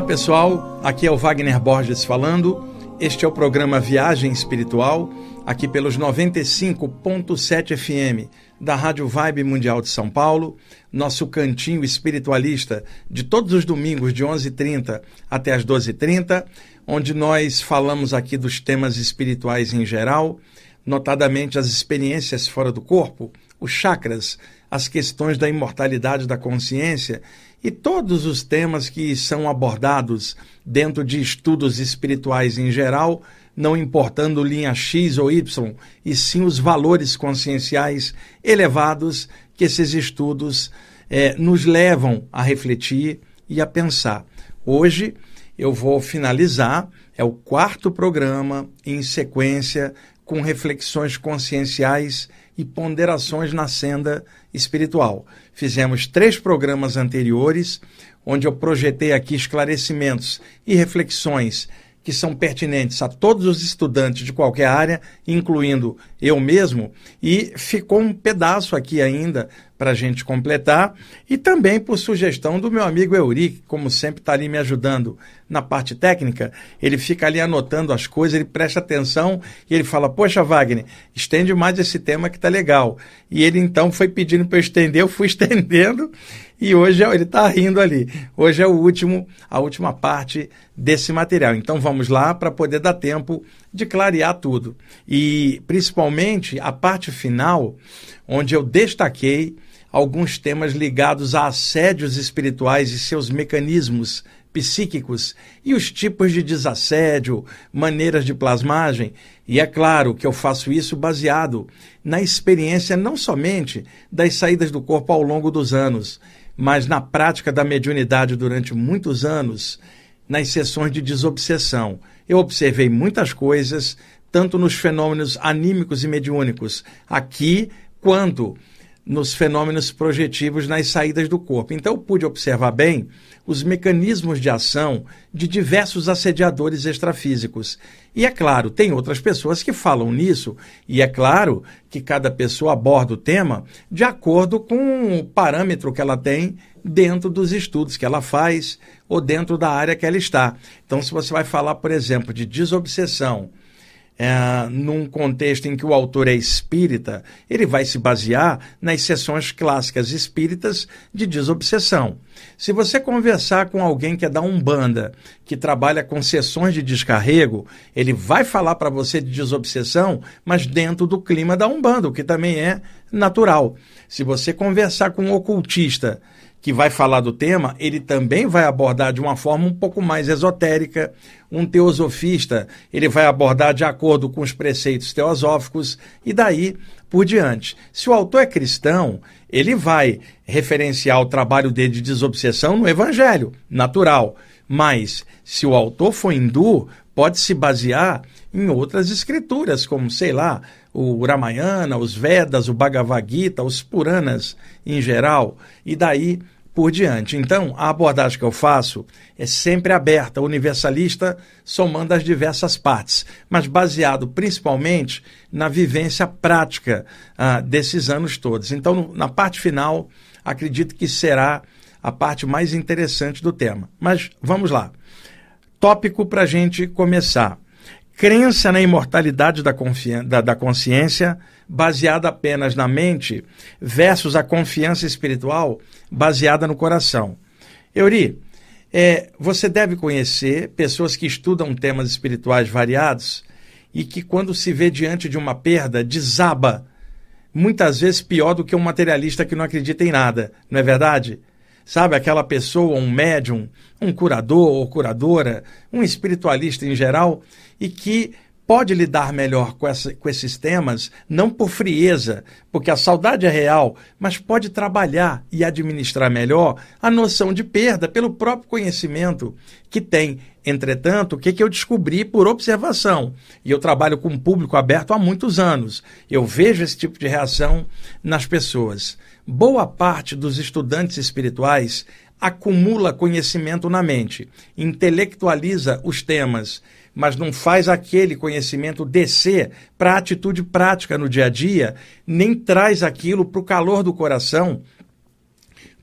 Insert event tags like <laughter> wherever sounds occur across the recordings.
Olá pessoal, aqui é o Wagner Borges falando. Este é o programa Viagem Espiritual, aqui pelos 95.7 FM da Rádio Vibe Mundial de São Paulo, nosso cantinho espiritualista de todos os domingos de 11h30 até as 12h30, onde nós falamos aqui dos temas espirituais em geral, notadamente as experiências fora do corpo, os chakras, as questões da imortalidade da consciência e todos os temas que são abordados dentro de estudos espirituais em geral, não importando linha X ou Y, e sim os valores conscienciais elevados que esses estudos eh, nos levam a refletir e a pensar. Hoje eu vou finalizar, é o quarto programa em sequência com reflexões conscienciais e ponderações na senda espiritual. Fizemos três programas anteriores, onde eu projetei aqui esclarecimentos e reflexões que são pertinentes a todos os estudantes de qualquer área, incluindo eu mesmo, e ficou um pedaço aqui ainda para a gente completar, e também por sugestão do meu amigo Euric, como sempre está ali me ajudando na parte técnica, ele fica ali anotando as coisas, ele presta atenção e ele fala: Poxa, Wagner, estende mais esse tema que tá legal. E ele então foi pedindo para eu estender, eu fui <laughs> estendendo e hoje é, ele está rindo ali. Hoje é o último, a última parte desse material. Então vamos lá para poder dar tempo de clarear tudo. E principalmente a parte final, onde eu destaquei alguns temas ligados a assédios espirituais e seus mecanismos psíquicos e os tipos de desassédio, maneiras de plasmagem. E é claro que eu faço isso baseado na experiência não somente das saídas do corpo ao longo dos anos, mas na prática da mediunidade durante muitos anos, nas sessões de desobsessão. Eu observei muitas coisas, tanto nos fenômenos anímicos e mediúnicos aqui, quanto nos fenômenos projetivos nas saídas do corpo. Então, eu pude observar bem os mecanismos de ação de diversos assediadores extrafísicos. E é claro, tem outras pessoas que falam nisso, e é claro que cada pessoa aborda o tema de acordo com o parâmetro que ela tem dentro dos estudos que ela faz ou dentro da área que ela está. Então, se você vai falar, por exemplo, de desobsessão, é, num contexto em que o autor é espírita, ele vai se basear nas sessões clássicas espíritas de desobsessão. Se você conversar com alguém que é da Umbanda, que trabalha com sessões de descarrego, ele vai falar para você de desobsessão, mas dentro do clima da Umbanda, o que também é natural. Se você conversar com um ocultista, que vai falar do tema, ele também vai abordar de uma forma um pouco mais esotérica. Um teosofista, ele vai abordar de acordo com os preceitos teosóficos e daí por diante. Se o autor é cristão, ele vai referenciar o trabalho dele de desobsessão no evangelho, natural. Mas se o autor for hindu, pode se basear em outras escrituras, como, sei lá, o Ramayana, os Vedas, o Bhagavad Gita, os Puranas em geral, e daí por diante. Então, a abordagem que eu faço é sempre aberta, universalista, somando as diversas partes, mas baseado principalmente na vivência prática ah, desses anos todos. Então, na parte final, acredito que será a parte mais interessante do tema. Mas vamos lá. Tópico para a gente começar crença na imortalidade da, da, da, consciência, baseada apenas na mente, versus a confiança espiritual baseada no coração. Euri, é, você deve conhecer pessoas que estudam temas espirituais variados e que, quando se vê diante de uma perda, desaba, muitas vezes pior do que um materialista que não acredita em nada, não é verdade? Sabe, aquela pessoa, um médium, um curador ou curadora, um espiritualista em geral, e que pode lidar melhor com, essa, com esses temas, não por frieza, porque a saudade é real, mas pode trabalhar e administrar melhor a noção de perda pelo próprio conhecimento que tem. Entretanto, o que, que eu descobri por observação? E eu trabalho com um público aberto há muitos anos. Eu vejo esse tipo de reação nas pessoas. Boa parte dos estudantes espirituais acumula conhecimento na mente, intelectualiza os temas mas não faz aquele conhecimento descer para a atitude prática no dia a dia, nem traz aquilo para o calor do coração,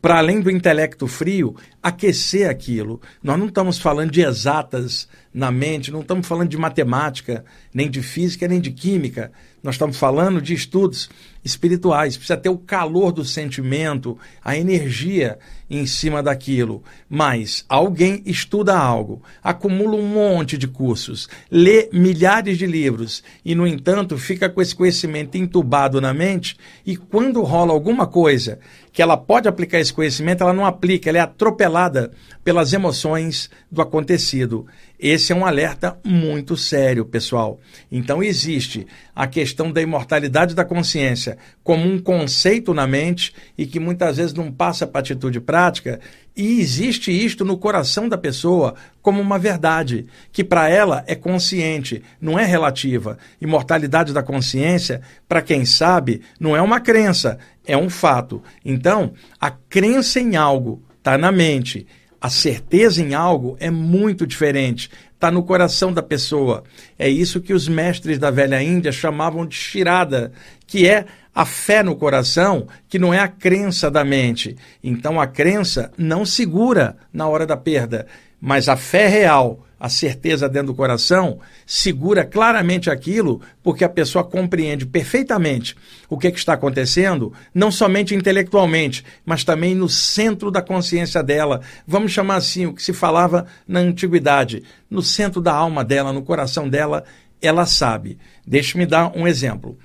para além do intelecto frio, aquecer aquilo. Nós não estamos falando de exatas na mente, não estamos falando de matemática, nem de física, nem de química. Nós estamos falando de estudos espirituais. Precisa ter o calor do sentimento, a energia em cima daquilo. Mas alguém estuda algo, acumula um monte de cursos, lê milhares de livros e, no entanto, fica com esse conhecimento entubado na mente e quando rola alguma coisa que ela pode aplicar esse conhecimento, ela não aplica, ela é atropelada pelas emoções do acontecido. Esse é um alerta muito sério, pessoal. Então, existe a questão da imortalidade da consciência como um conceito na mente e que muitas vezes não passa para atitude prática, e existe isto no coração da pessoa como uma verdade, que para ela é consciente, não é relativa. Imortalidade da consciência, para quem sabe, não é uma crença, é um fato. Então, a crença em algo está na mente a certeza em algo é muito diferente. Está no coração da pessoa. É isso que os mestres da velha Índia chamavam de shirada, que é a fé no coração, que não é a crença da mente. Então a crença não segura na hora da perda, mas a fé real a certeza dentro do coração, segura claramente aquilo, porque a pessoa compreende perfeitamente o que, é que, está acontecendo, não somente intelectualmente, mas também no centro da consciência dela. Vamos chamar assim o que se falava na antiguidade, no centro da alma dela, no coração dela, ela sabe. Deixe-me dar um exemplo.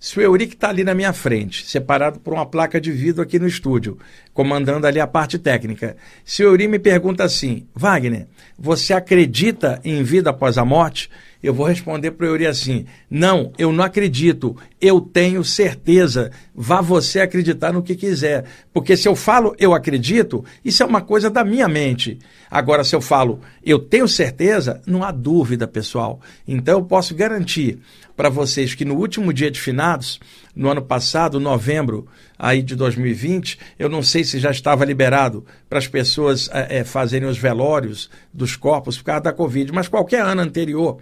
Se o Eurico está ali na minha frente, separado por uma placa de vidro aqui no estúdio, comandando ali a parte técnica, se o Eurico me pergunta assim, Wagner, você acredita em vida após a morte? Eu vou responder para o Euri assim: não, eu não acredito, eu tenho certeza. Vá você acreditar no que quiser. Porque se eu falo eu acredito, isso é uma coisa da minha mente. Agora, se eu falo eu tenho certeza, não há dúvida, pessoal. Então eu posso garantir para vocês que no último dia de finados, no ano passado, novembro aí de 2020, eu não sei se já estava liberado para as pessoas é, fazerem os velórios dos corpos por causa da Covid, mas qualquer ano anterior,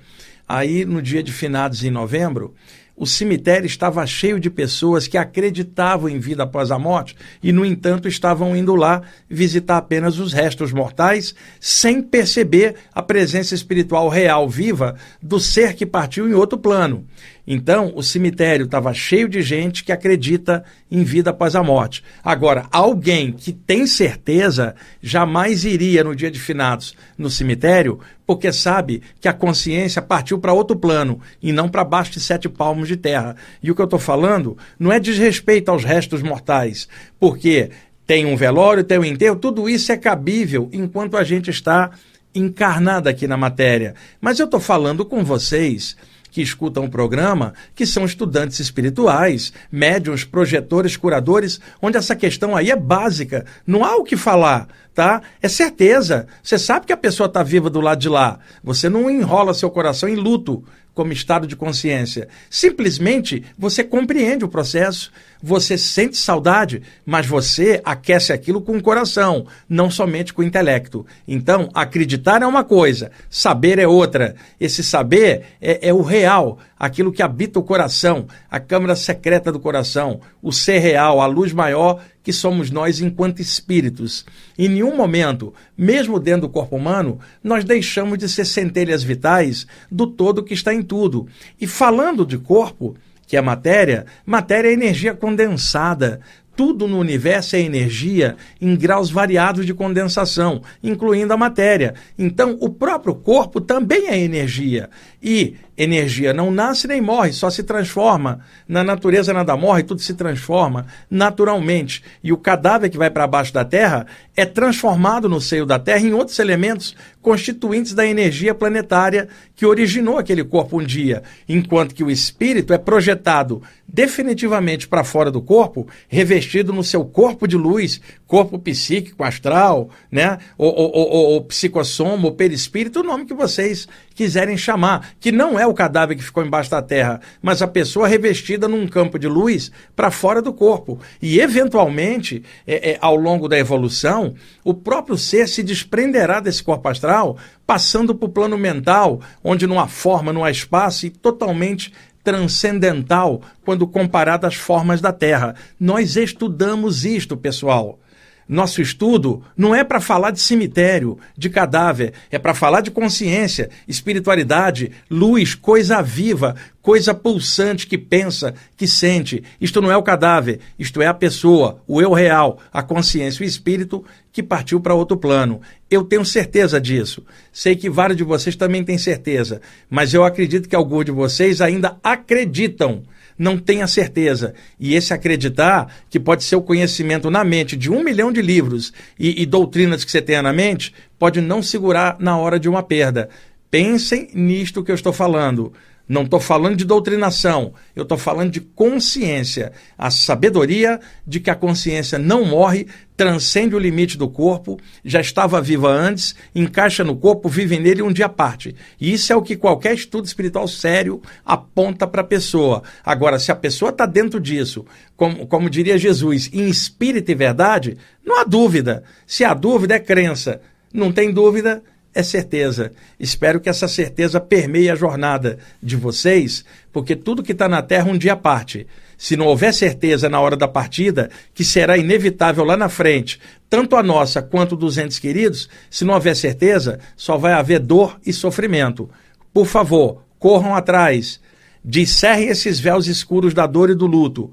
aí no dia de finados em novembro, o cemitério estava cheio de pessoas que acreditavam em vida após a morte e, no entanto, estavam indo lá visitar apenas os restos mortais, sem perceber a presença espiritual real, viva, do ser que partiu em outro plano. Então, o cemitério estava cheio de gente que acredita em vida após a morte. Agora, alguém que tem certeza jamais iria no dia de finados no cemitério, porque sabe que a consciência partiu para outro plano e não para baixo de sete palmos de terra. E o que eu estou falando não é desrespeito aos restos mortais, porque tem um velório, tem um enterro, tudo isso é cabível enquanto a gente está encarnado aqui na matéria. Mas eu estou falando com vocês que escutam o programa, que são estudantes espirituais, médiums, projetores, curadores, onde essa questão aí é básica. Não há o que falar, tá? É certeza. Você sabe que a pessoa está viva do lado de lá. Você não enrola seu coração em luto como estado de consciência. Simplesmente você compreende o processo, você sente saudade, mas você aquece aquilo com o coração, não somente com o intelecto. Então, acreditar é uma coisa, saber é outra. Esse saber é, é o real, aquilo que habita o coração, a câmara secreta do coração, o ser real, a luz maior que somos nós enquanto espíritos. Em nenhum momento, mesmo dentro do corpo humano, nós deixamos de ser centelhas vitais do todo que está em tudo. E falando de corpo, que é matéria, matéria é energia condensada. Tudo no universo é energia em graus variados de condensação, incluindo a matéria. Então, o próprio corpo também é energia. E energia não nasce nem morre, só se transforma. Na natureza nada morre, tudo se transforma naturalmente. E o cadáver que vai para baixo da terra é transformado no seio da terra em outros elementos constituintes da energia planetária que originou aquele corpo um dia, enquanto que o espírito é projetado definitivamente para fora do corpo, revestido no seu corpo de luz, corpo psíquico, astral, né? ou, ou, ou, ou psicossoma, perispírito, o nome que vocês quiserem chamar, que não é o cadáver que ficou embaixo da terra, mas a pessoa revestida num campo de luz para fora do corpo. E, eventualmente, é, é, ao longo da evolução, o próprio ser se desprenderá desse corpo astral, passando para o plano mental, onde não há forma, não há espaço e totalmente transcendental quando comparado às formas da Terra. Nós estudamos isto, pessoal. Nosso estudo não é para falar de cemitério, de cadáver, é para falar de consciência, espiritualidade, luz, coisa viva, coisa pulsante que pensa, que sente. Isto não é o cadáver, isto é a pessoa, o eu real, a consciência, o espírito que partiu para outro plano. Eu tenho certeza disso. Sei que vários de vocês também têm certeza, mas eu acredito que alguns de vocês ainda acreditam não tenha certeza. E esse acreditar, que pode ser o conhecimento na mente de um milhão de livros e, e doutrinas que você tenha na mente, pode não segurar na hora de uma perda. Pensem nisto que eu estou falando. Não estou falando de doutrinação, eu estou falando de consciência. A sabedoria de que a consciência não morre, transcende o limite do corpo, já estava viva antes, encaixa no corpo, vive nele um dia à parte. E isso é o que qualquer estudo espiritual sério aponta para a pessoa. Agora, se a pessoa está dentro disso, como, como diria Jesus, em espírito e verdade, não há dúvida. Se há dúvida, é crença. Não tem dúvida, é certeza. Espero que essa certeza permeie a jornada de vocês, porque tudo que está na Terra um dia parte. Se não houver certeza na hora da partida, que será inevitável lá na frente, tanto a nossa quanto dos entes queridos, se não houver certeza, só vai haver dor e sofrimento. Por favor, corram atrás. Discerrem esses véus escuros da dor e do luto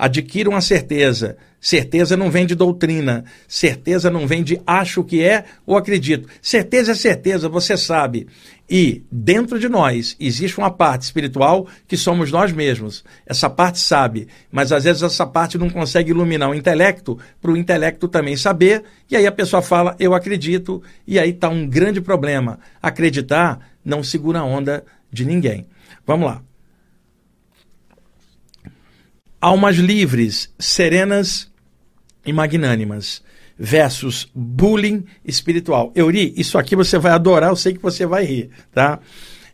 adquiram a certeza. Certeza não vem de doutrina, certeza não vem de acho que é ou acredito. Certeza é certeza, você sabe. E dentro de nós existe uma parte espiritual que somos nós mesmos. Essa parte sabe, mas às vezes essa parte não consegue iluminar o intelecto para o intelecto também saber, e aí a pessoa fala, eu acredito, e aí está um grande problema. Acreditar não segura a onda de ninguém. Vamos lá. Almas livres, serenas e magnânimas versus bullying espiritual. Euri, isso aqui você vai adorar, eu sei que você vai rir, tá?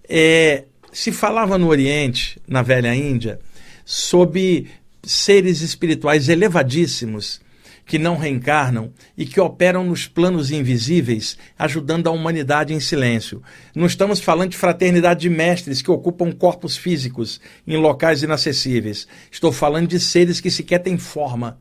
É, se falava no Oriente, na velha Índia, sobre seres espirituais elevadíssimos que não reencarnam e que operam nos planos invisíveis, ajudando a humanidade em silêncio. Não estamos falando de fraternidade de mestres que ocupam corpos físicos em locais inacessíveis. Estou falando de seres que sequer têm forma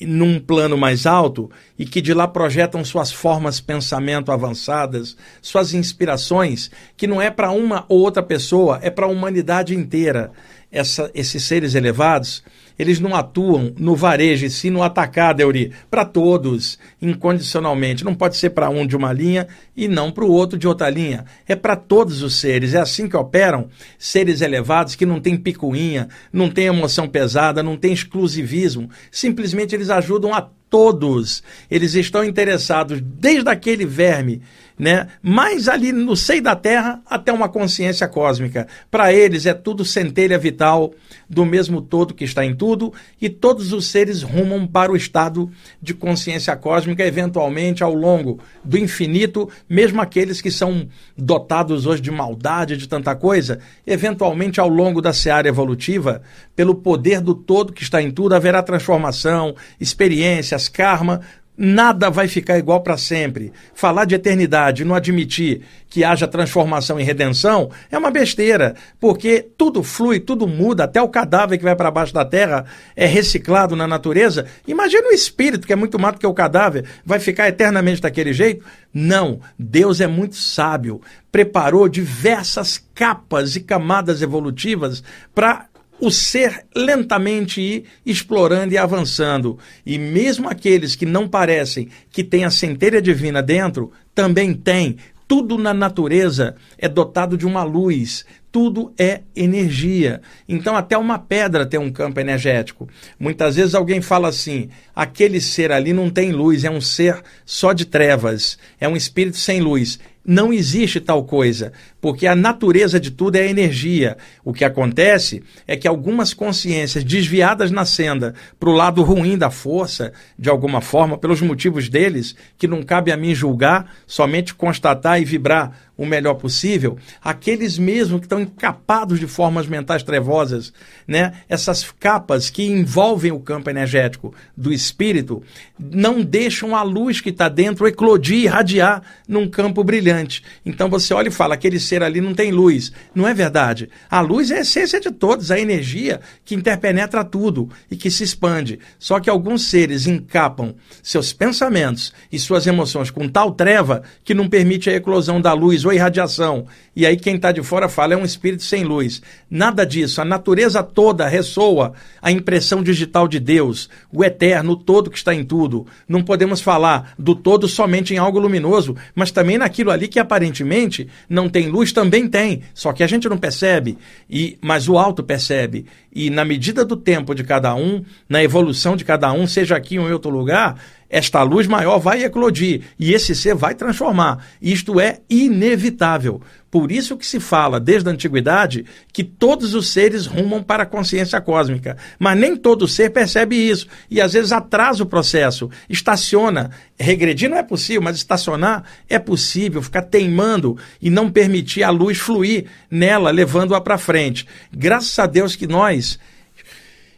num plano mais alto e que de lá projetam suas formas pensamento avançadas, suas inspirações, que não é para uma ou outra pessoa, é para a humanidade inteira. Essa, esses seres elevados eles não atuam no varejo e sim no atacado, Euri, para todos, incondicionalmente. Não pode ser para um de uma linha e não para o outro de outra linha. É para todos os seres. É assim que operam seres elevados que não têm picuinha, não têm emoção pesada, não têm exclusivismo. Simplesmente eles ajudam a todos. Eles estão interessados desde aquele verme né? mais ali no seio da Terra até uma consciência cósmica. Para eles é tudo centelha vital do mesmo todo que está em tudo e todos os seres rumam para o estado de consciência cósmica, eventualmente ao longo do infinito, mesmo aqueles que são dotados hoje de maldade, de tanta coisa, eventualmente ao longo da seara evolutiva, pelo poder do todo que está em tudo, haverá transformação, experiências, karma, Nada vai ficar igual para sempre. Falar de eternidade, não admitir que haja transformação e redenção é uma besteira, porque tudo flui, tudo muda, até o cadáver que vai para baixo da terra é reciclado na natureza. Imagina o espírito, que é muito mais do que o cadáver, vai ficar eternamente daquele jeito? Não, Deus é muito sábio, preparou diversas capas e camadas evolutivas para o ser lentamente ir explorando e avançando. E mesmo aqueles que não parecem que têm a centelha divina dentro, também têm. Tudo na natureza é dotado de uma luz, tudo é energia. Então, até uma pedra tem um campo energético. Muitas vezes alguém fala assim: aquele ser ali não tem luz, é um ser só de trevas, é um espírito sem luz. Não existe tal coisa, porque a natureza de tudo é energia. O que acontece é que algumas consciências desviadas na senda para o lado ruim da força, de alguma forma, pelos motivos deles, que não cabe a mim julgar, somente constatar e vibrar o melhor possível, aqueles mesmos que estão encapados de formas mentais trevosas, né? essas capas que envolvem o campo energético do espírito, não deixam a luz que está dentro eclodir e irradiar num campo brilhante. Então você olha e fala: aquele ser ali não tem luz. Não é verdade. A luz é a essência de todos, a energia que interpenetra tudo e que se expande. Só que alguns seres encapam seus pensamentos e suas emoções com tal treva que não permite a eclosão da luz ou irradiação. E aí quem está de fora fala é um espírito sem luz. Nada disso. A natureza toda ressoa a impressão digital de Deus, o eterno, o todo que está em tudo. Não podemos falar do todo somente em algo luminoso, mas também naquilo ali que aparentemente não tem luz, também tem. Só que a gente não percebe, e mas o alto percebe. E na medida do tempo de cada um, na evolução de cada um, seja aqui ou em outro lugar, esta luz maior vai eclodir e esse ser vai transformar. Isto é inevitável. Por isso que se fala desde a antiguidade que todos os seres rumam para a consciência cósmica, mas nem todo ser percebe isso e às vezes atrasa o processo, estaciona. Regredir não é possível, mas estacionar é possível, ficar teimando e não permitir a luz fluir nela, levando-a para frente. Graças a Deus que nós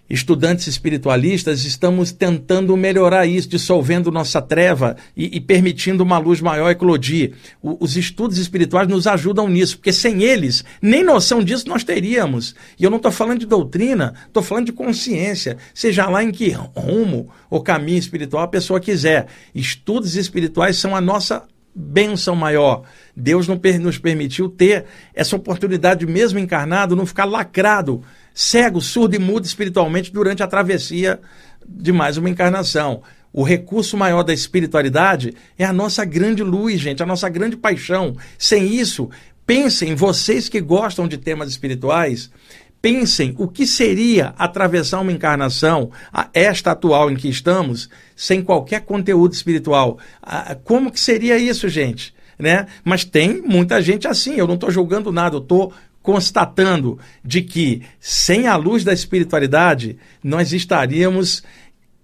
estudantes espiritualistas, estamos tentando melhorar isso, dissolvendo nossa treva e, e permitindo uma luz maior eclodir. O, os estudos espirituais nos ajudam nisso, porque sem eles, nem noção disso nós teríamos. E eu não estou falando de doutrina, estou falando de consciência, seja lá em que rumo ou caminho espiritual a pessoa quiser. Estudos espirituais são a nossa bênção maior. Deus nos permitiu ter essa oportunidade, mesmo encarnado, não ficar lacrado cego, surdo e mudo espiritualmente durante a travessia de mais uma encarnação. O recurso maior da espiritualidade é a nossa grande luz, gente, a nossa grande paixão. Sem isso, pensem, vocês que gostam de temas espirituais, pensem o que seria atravessar uma encarnação, esta atual em que estamos, sem qualquer conteúdo espiritual. Como que seria isso, gente? Né? Mas tem muita gente assim, eu não estou julgando nada, eu estou constatando de que sem a luz da espiritualidade nós estaríamos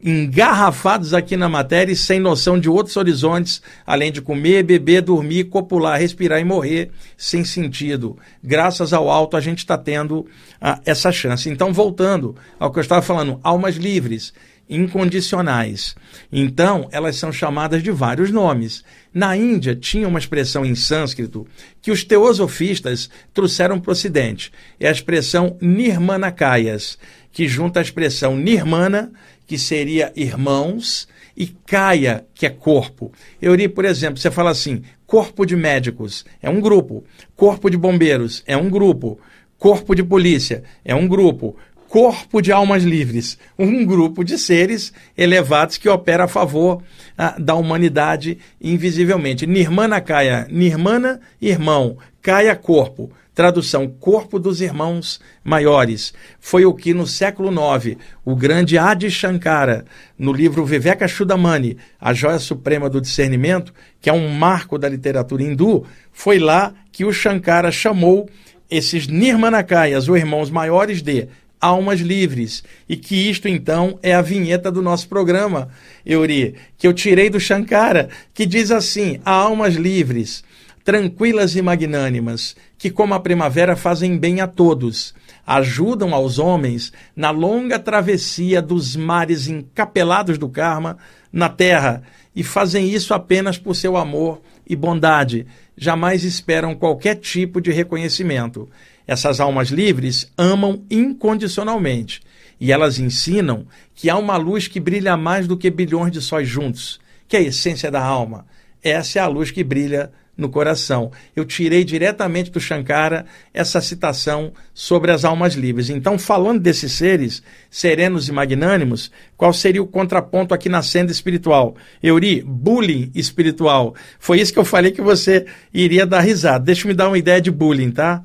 engarrafados aqui na matéria e sem noção de outros horizontes, além de comer, beber, dormir, copular, respirar e morrer sem sentido. Graças ao alto a gente está tendo ah, essa chance. Então, voltando ao que eu estava falando, almas livres incondicionais. Então, elas são chamadas de vários nomes. Na Índia, tinha uma expressão em sânscrito que os teosofistas trouxeram para o Ocidente. É a expressão Nirmanakayas, que junta a expressão Nirmana, que seria irmãos, e Kaya, que é corpo. Eu li, por exemplo, você fala assim: corpo de médicos é um grupo, corpo de bombeiros é um grupo, corpo de polícia é um grupo, corpo de almas livres, um grupo de seres elevados que opera a favor ah, da humanidade invisivelmente. Nirmana Kaya, Nirmana, irmão, Kaya, corpo. Tradução: Corpo dos Irmãos Maiores. Foi o que no século IX o grande Adi Shankara, no livro Viveka Chudamani, A Joia Suprema do Discernimento, que é um marco da literatura hindu, foi lá que o Shankara chamou esses Nirmanakayas, ou irmãos maiores de almas livres. E que isto, então, é a vinheta do nosso programa, Euri, que eu tirei do Shankara, que diz assim: há almas livres, tranquilas e magnânimas, que, como a primavera, fazem bem a todos, ajudam aos homens na longa travessia dos mares encapelados do karma na terra e fazem isso apenas por seu amor e bondade, jamais esperam qualquer tipo de reconhecimento. Essas almas livres amam incondicionalmente e elas ensinam que há uma luz que brilha mais do que bilhões de sóis juntos, que é a essência da alma. Essa é a luz que brilha no coração. Eu tirei diretamente do Shankara essa citação sobre as almas livres. Então, falando desses seres serenos e magnânimos, qual seria o contraponto aqui na senda espiritual? Euri, bullying espiritual. Foi isso que eu falei que você iria dar risada. Deixa eu me dar uma ideia de bullying, tá?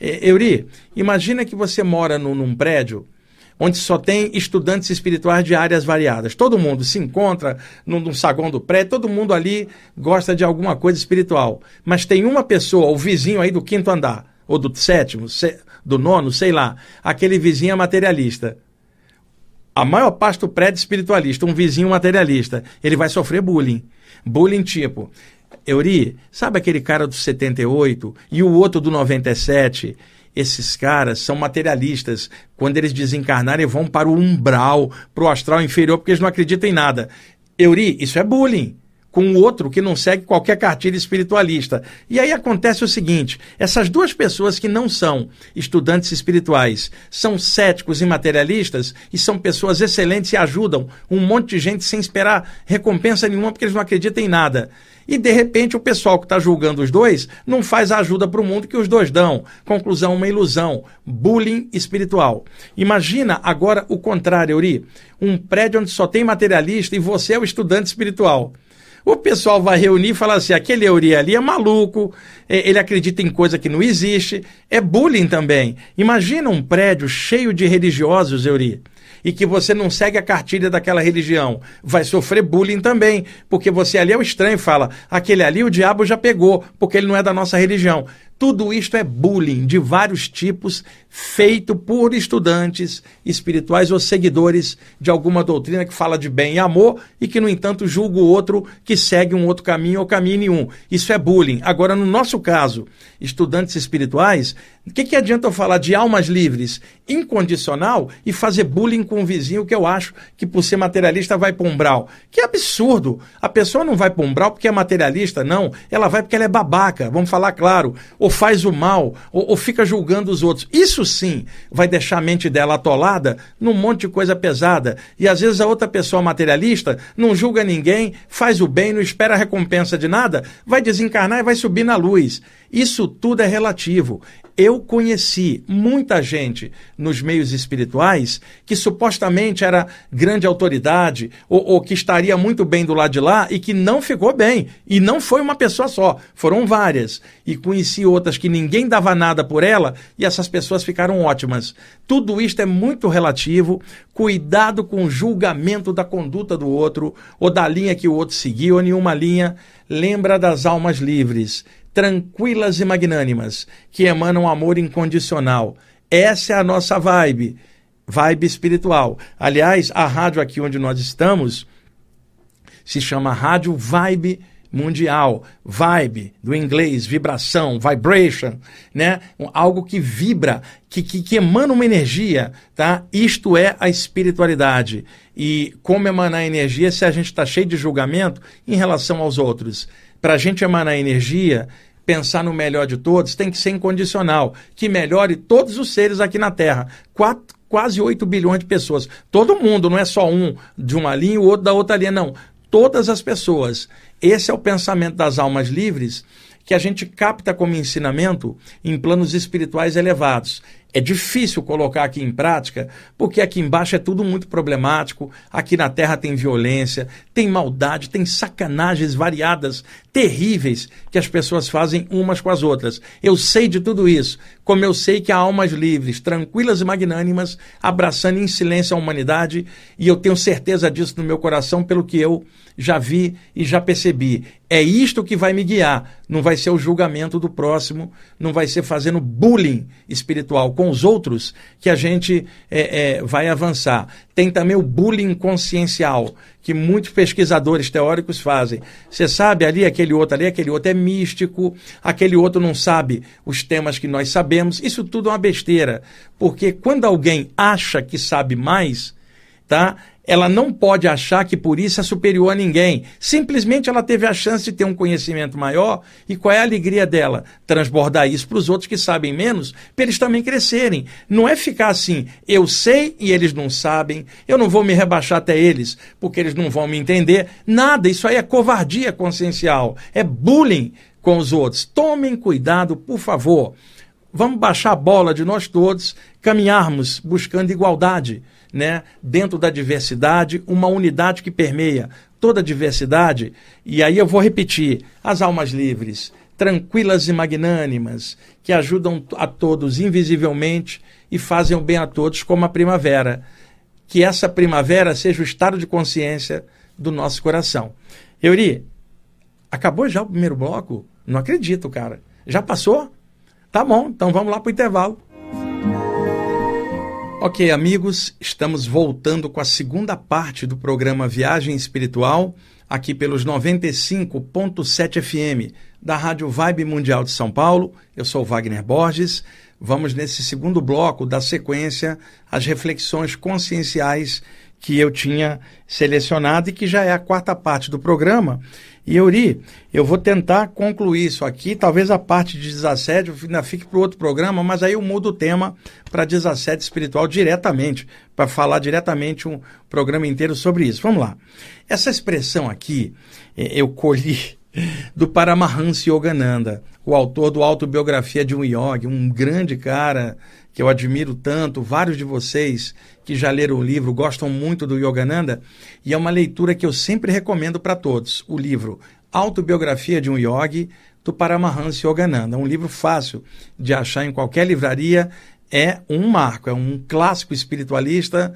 É, Euri, imagina que você mora num, num prédio onde só tem estudantes espirituais de áreas variadas. Todo mundo se encontra num, num, saguão do prédio, todo mundo ali gosta de alguma coisa espiritual. Mas tem uma pessoa, o vizinho aí do quinto andar, ou do sétimo, se, do nono, sei lá, aquele vizinho é materialista. A maior parte do prédio espiritualista, um vizinho materialista, ele vai sofrer bullying. Bullying tipo, Euri, sabe aquele cara do 78 e o outro do 97? Esses caras são materialistas. Quando eles desencarnarem, vão para o umbral, para o astral inferior, porque eles não acreditam em nada. Euri, isso é bullying com o outro que não segue qualquer cartilha espiritualista. E aí acontece o seguinte: essas duas pessoas que não são estudantes espirituais, são céticos e materialistas e são pessoas excelentes e ajudam um monte de gente sem esperar recompensa nenhuma porque eles não acreditam em nada. E de repente o pessoal que está julgando os dois não faz a ajuda para o mundo que os dois dão. Conclusão, uma ilusão. Bullying espiritual. Imagina agora o contrário, Euri. Um prédio onde só tem materialista e você é o estudante espiritual o pessoal vai reunir e falar assim: aquele Euri ali é maluco, é, ele acredita em coisa que não existe, é bullying também. Imagina um prédio cheio de religiosos, Euri e que você não segue a cartilha daquela religião, vai sofrer bullying também, porque você ali é o estranho fala, aquele ali o diabo já pegou, porque ele não é da nossa religião. Tudo isto é bullying de vários tipos, feito por estudantes espirituais ou seguidores de alguma doutrina que fala de bem e amor e que, no entanto, julga o outro que segue um outro caminho ou caminho nenhum. Isso é bullying. Agora, no nosso caso, estudantes espirituais, o que, que adianta eu falar de almas livres incondicional e fazer bullying com um vizinho que eu acho que, por ser materialista, vai para um umbral? Que absurdo! A pessoa não vai para um umbral porque é materialista, não. Ela vai porque ela é babaca, vamos falar claro ou faz o mal, ou, ou fica julgando os outros. Isso sim vai deixar a mente dela atolada num monte de coisa pesada. E às vezes a outra pessoa materialista não julga ninguém, faz o bem, não espera recompensa de nada, vai desencarnar e vai subir na luz. Isso tudo é relativo. Eu conheci muita gente nos meios espirituais que supostamente era grande autoridade ou, ou, que estaria muito bem do lado de lá e que não ficou bem. E não foi uma pessoa só, foram várias. E conheci outras que ninguém dava nada por ela e essas pessoas ficaram ótimas. Tudo isto é muito relativo. Cuidado com o julgamento da conduta do outro ou da linha que o outro seguiu ou nenhuma linha. Lembra das almas livres tranquilas e magnânimas, que emanam amor incondicional. Essa é a nossa vibe, vibe espiritual. Aliás, a rádio aqui onde nós estamos se chama Rádio Vibe Mundial. Vibe, do inglês, vibração, vibration, né? Algo que vibra, que, que, que emana uma energia, tá? Isto é a espiritualidade. E como emanar energia se a gente está cheio de julgamento em relação aos outros? Para a gente emanar energia, pensar no melhor de todos, tem que ser incondicional, que melhore todos os seres aqui na Terra. Quatro, quase 8 bilhões de pessoas. Todo mundo, não é só um de uma linha e o outro da outra linha, não. Todas as pessoas. Esse é o pensamento das almas livres que a gente capta como ensinamento em planos espirituais elevados. É difícil colocar aqui em prática, porque aqui embaixo é tudo muito problemático. Aqui na Terra tem violência, tem maldade, tem sacanagens variadas, terríveis, que as pessoas fazem umas com as outras. Eu sei de tudo isso, como eu sei que há almas livres, tranquilas e magnânimas, abraçando em silêncio a humanidade, e eu tenho certeza disso no meu coração pelo que eu já vi e já percebi. É isto que vai me guiar. Não vai ser o julgamento do próximo, não vai ser fazendo bullying espiritual com os outros que a gente é, é, vai avançar. Tem também o bullying consciencial, que muitos pesquisadores teóricos fazem. Você sabe ali, aquele outro ali, aquele outro é místico, aquele outro não sabe os temas que nós sabemos. Isso tudo é uma besteira, porque quando alguém acha que sabe mais, tá? ela não pode achar que por isso é superior a ninguém. Simplesmente ela teve a chance de ter um conhecimento maior e qual é a alegria dela? Transbordar isso para os outros que sabem menos, para eles também crescerem. Não é ficar assim, eu sei e eles não sabem, eu não vou me rebaixar até eles porque eles não vão me entender. Nada, isso aí é covardia consciencial, é bullying com os outros. Tomem cuidado, por favor. Vamos baixar a bola de nós todos, caminharmos buscando igualdade né, dentro da diversidade, uma unidade que permeia toda a diversidade. E aí eu vou repetir: as almas livres, tranquilas e magnânimas, que ajudam a todos invisivelmente e fazem o bem a todos, como a primavera. Que essa primavera seja o estado de consciência do nosso coração. Euri, acabou já o primeiro bloco? Não acredito, cara. Já passou? Tá bom, então vamos lá para o intervalo. Ok, amigos, estamos voltando com a segunda parte do programa Viagem Espiritual, aqui pelos 95.7 FM da Rádio Vibe Mundial de São Paulo. Eu sou Wagner Borges. Vamos nesse segundo bloco da sequência as reflexões conscienciais que eu tinha selecionado e que já é a quarta parte do programa. E Euri, eu vou tentar concluir isso aqui, talvez a parte de desassédio ainda fique para outro programa, mas aí eu mudo o tema para desassédio espiritual diretamente, para falar diretamente um programa inteiro sobre isso. Vamos lá. Essa expressão aqui, é, eu colhi <laughs> do Paramahansa Yogananda, o autor do Autobiografia de um Yogi, um grande cara que eu admiro tanto, vários de vocês que já leram o livro gostam muito do Yogananda, e é uma leitura que eu sempre recomendo para todos. O livro Autobiografia de um Yogi, do Paramahansa Yogananda. Um livro fácil de achar em qualquer livraria, é um marco, é um clássico espiritualista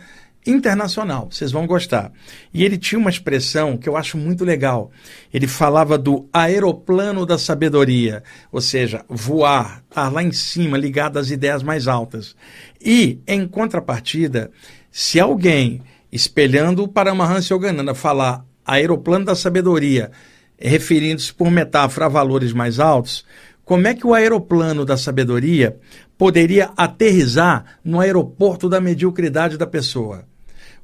internacional, vocês vão gostar. E ele tinha uma expressão que eu acho muito legal. Ele falava do aeroplano da sabedoria, ou seja, voar, estar lá em cima, ligado às ideias mais altas. E, em contrapartida, se alguém, espelhando o Paramahansa Yogananda, falar aeroplano da sabedoria, referindo-se por metáfora a valores mais altos, como é que o aeroplano da sabedoria poderia aterrizar no aeroporto da mediocridade da pessoa?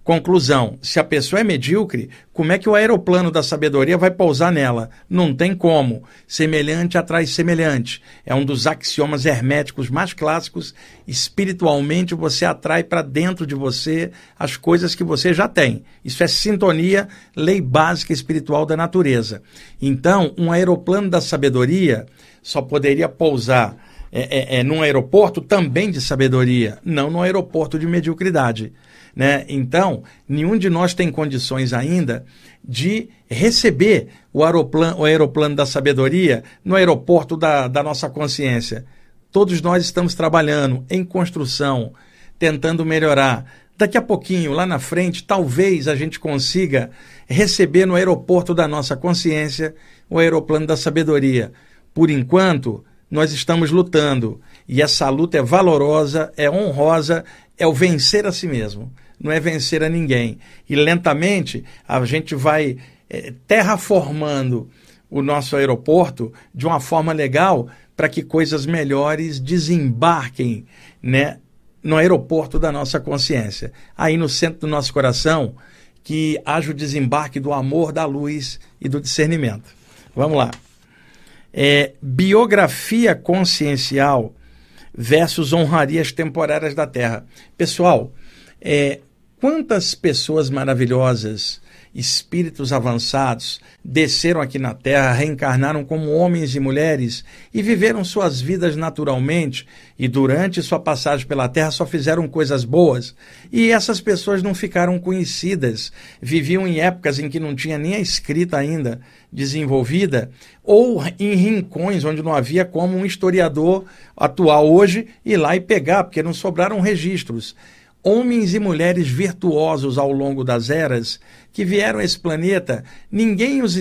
Conclusão: se a pessoa é medíocre, como é que o aeroplano da sabedoria vai pousar nela? Não tem como. Semelhante atrai semelhante. É um dos axiomas herméticos mais clássicos. Espiritualmente, você atrai para dentro de você as coisas que você já tem. Isso é sintonia, lei básica espiritual da natureza. Então, um aeroplano da sabedoria só poderia pousar é, é, é, num aeroporto também de sabedoria, não num aeroporto de mediocridade. Né? Então, nenhum de nós tem condições ainda de receber o aeroplano, o aeroplano da sabedoria no aeroporto da, da nossa consciência. Todos nós estamos trabalhando em construção, tentando melhorar. Daqui a pouquinho, lá na frente, talvez a gente consiga receber no aeroporto da nossa consciência o aeroplano da sabedoria. Por enquanto, nós estamos lutando e essa luta é valorosa, é honrosa, é o vencer a si mesmo não é vencer a ninguém. E lentamente a gente vai é, terraformando o nosso aeroporto de uma forma legal para que coisas melhores desembarquem né, no aeroporto da nossa consciência. Aí no centro do nosso coração, que haja o desembarque do amor, da luz e do discernimento. Vamos lá. É, biografia consciencial versus honrarias temporárias da Terra. Pessoal, é, Quantas pessoas maravilhosas, espíritos avançados, desceram aqui na Terra, reencarnaram como homens e mulheres e viveram suas vidas naturalmente e durante sua passagem pela Terra só fizeram coisas boas. E essas pessoas não ficaram conhecidas, viviam em épocas em que não tinha nem a escrita ainda desenvolvida ou em rincões onde não havia como um historiador atual hoje ir lá e pegar, porque não sobraram registros homens e mulheres virtuosos ao longo das eras que vieram a esse planeta, ninguém os,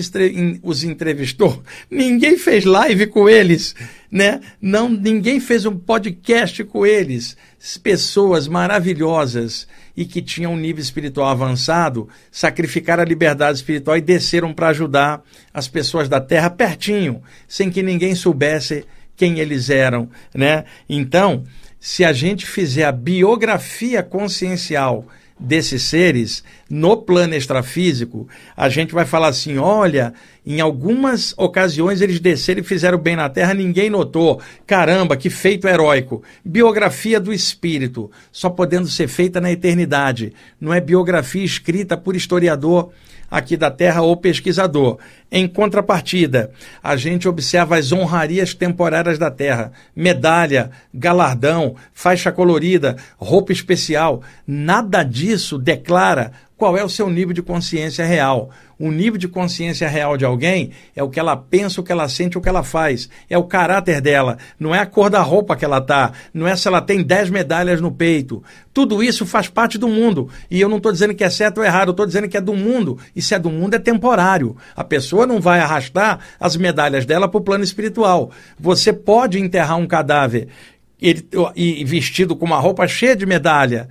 os, entrevistou, <laughs> ninguém fez live com eles, né? Não, ninguém fez um podcast com eles. Pessoas maravilhosas e que tinham um nível espiritual avançado, sacrificaram a liberdade espiritual e desceram para ajudar as pessoas da Terra pertinho, sem que ninguém soubesse quem eles eram, né? Então, se a gente fizer a biografia consciencial desses seres no plano extrafísico, a gente vai falar assim: olha, em algumas ocasiões eles desceram e fizeram bem na Terra, ninguém notou. Caramba, que feito heróico. Biografia do espírito, só podendo ser feita na eternidade. Não é biografia escrita por historiador aqui da Terra ou pesquisador. Em contrapartida, a gente observa as honrarias temporárias da Terra: medalha, galardão, faixa colorida, roupa especial. Nada disso declara qual é o seu nível de consciência real. O nível de consciência real de alguém é o que ela pensa, o que ela sente, o que ela faz. É o caráter dela, não é a cor da roupa que ela tá, não é se ela tem 10 medalhas no peito. Tudo isso faz parte do mundo. E eu não estou dizendo que é certo ou errado, eu estou dizendo que é do mundo. E se é do mundo, é temporário. A pessoa não vai arrastar as medalhas dela para o plano espiritual. Você pode enterrar um cadáver ele, e vestido com uma roupa cheia de medalha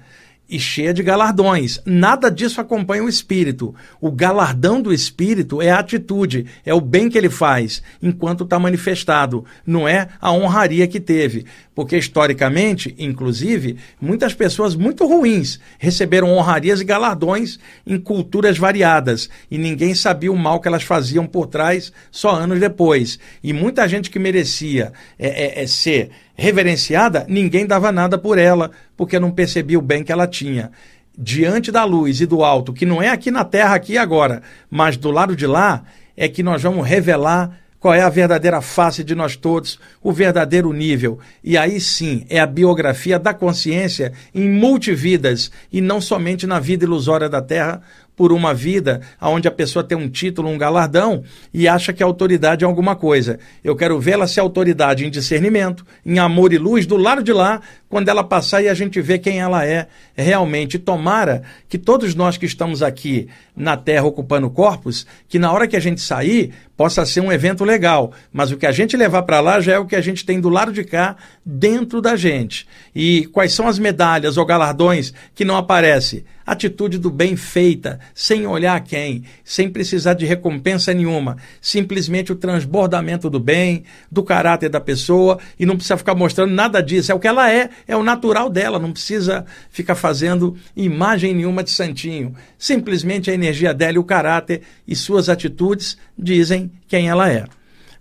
e cheia de galardões. Nada disso acompanha o espírito. O galardão do espírito é a atitude, é o bem que ele faz enquanto está manifestado, não é a honraria que teve. Porque historicamente, inclusive, muitas pessoas muito ruins receberam honrarias e galardões em culturas variadas e ninguém sabia o mal que elas faziam por trás só anos depois. E muita gente que merecia é, é, é ser reverenciada, ninguém dava nada por ela, porque não percebia o bem que ela tinha. Diante da luz e do alto, que não é aqui na terra, aqui agora, mas do lado de lá, é que nós vamos revelar qual é a verdadeira face de nós todos, o verdadeiro nível. E aí sim é a biografia da consciência em multividas e não somente na vida ilusória da Terra, por uma vida onde a pessoa tem um título, um galardão e acha que a autoridade é alguma coisa. Eu quero vê-la ser autoridade em discernimento, em amor e luz, do lado de lá, quando ela passar e a gente vê quem ela é realmente. Tomara que todos nós que estamos aqui na Terra ocupando corpos, que na hora que a gente sair, possa ser um evento legal. Mas o que a gente levar para lá já é o que a gente tem do lado de cá, dentro da gente. E quais são as medalhas ou galardões que não aparecem? Atitude do bem feita, sem olhar quem, sem precisar de recompensa nenhuma. Simplesmente o transbordamento do bem, do caráter da pessoa, e não precisa ficar mostrando nada disso. É o que ela é, é o natural dela, não precisa ficar fazendo imagem nenhuma de santinho. Simplesmente a energia dela e o caráter e suas atitudes dizem quem ela é.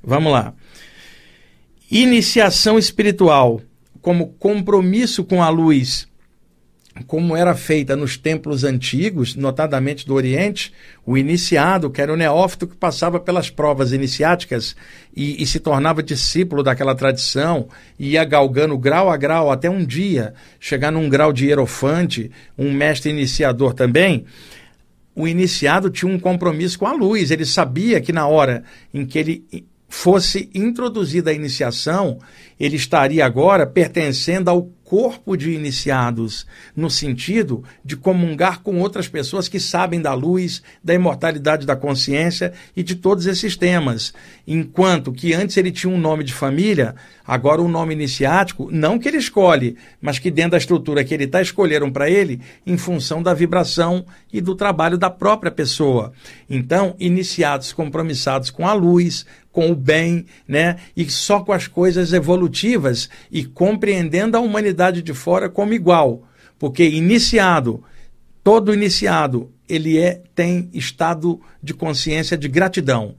Vamos lá. Iniciação espiritual como compromisso com a luz como era feita nos templos antigos, notadamente do Oriente, o iniciado, que era o neófito que passava pelas provas iniciáticas e, e, se tornava discípulo daquela tradição, ia galgando grau a grau até um dia chegar num grau de hierofante, um mestre iniciador também. O iniciado tinha um compromisso com a luz, ele sabia que na hora em que ele fosse introduzida a iniciação, ele estaria agora pertencendo ao corpo de iniciados, no sentido de comungar com outras pessoas que sabem da luz, da imortalidade da consciência e de todos esses temas. Enquanto que antes ele tinha um nome de família, agora o um nome iniciático, não que ele escolhe, mas que dentro da estrutura que ele está, escolheram para ele em função da vibração e do trabalho da própria pessoa. Então, iniciados compromissados com a luz, com o bem, né? E só com as coisas evolutivas e compreendendo a humanidade de fora como igual. Porque iniciado, todo iniciado, ele é tem estado de consciência de gratidão.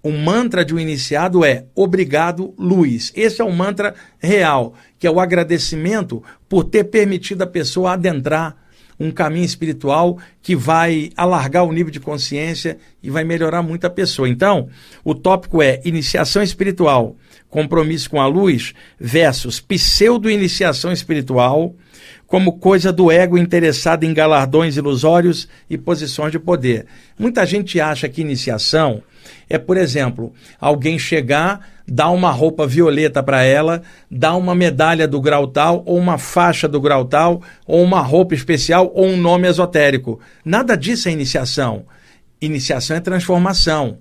O mantra de um iniciado é obrigado, luz. Esse é o mantra real, que é o agradecimento por ter permitido a pessoa adentrar um caminho espiritual que vai alargar o nível de consciência e vai melhorar muito a pessoa. Então, o tópico é iniciação espiritual, compromisso com a luz, versus pseudo-iniciação espiritual, como coisa do ego interessado em galardões ilusórios e posições de poder. Muita gente acha que iniciação é, por exemplo, alguém chegar, dar uma roupa violeta para ela, dar uma medalha do grau tal, ou uma faixa do grau tal, ou uma roupa especial, ou um nome esotérico. Nada disso é iniciação. Iniciação é transformação.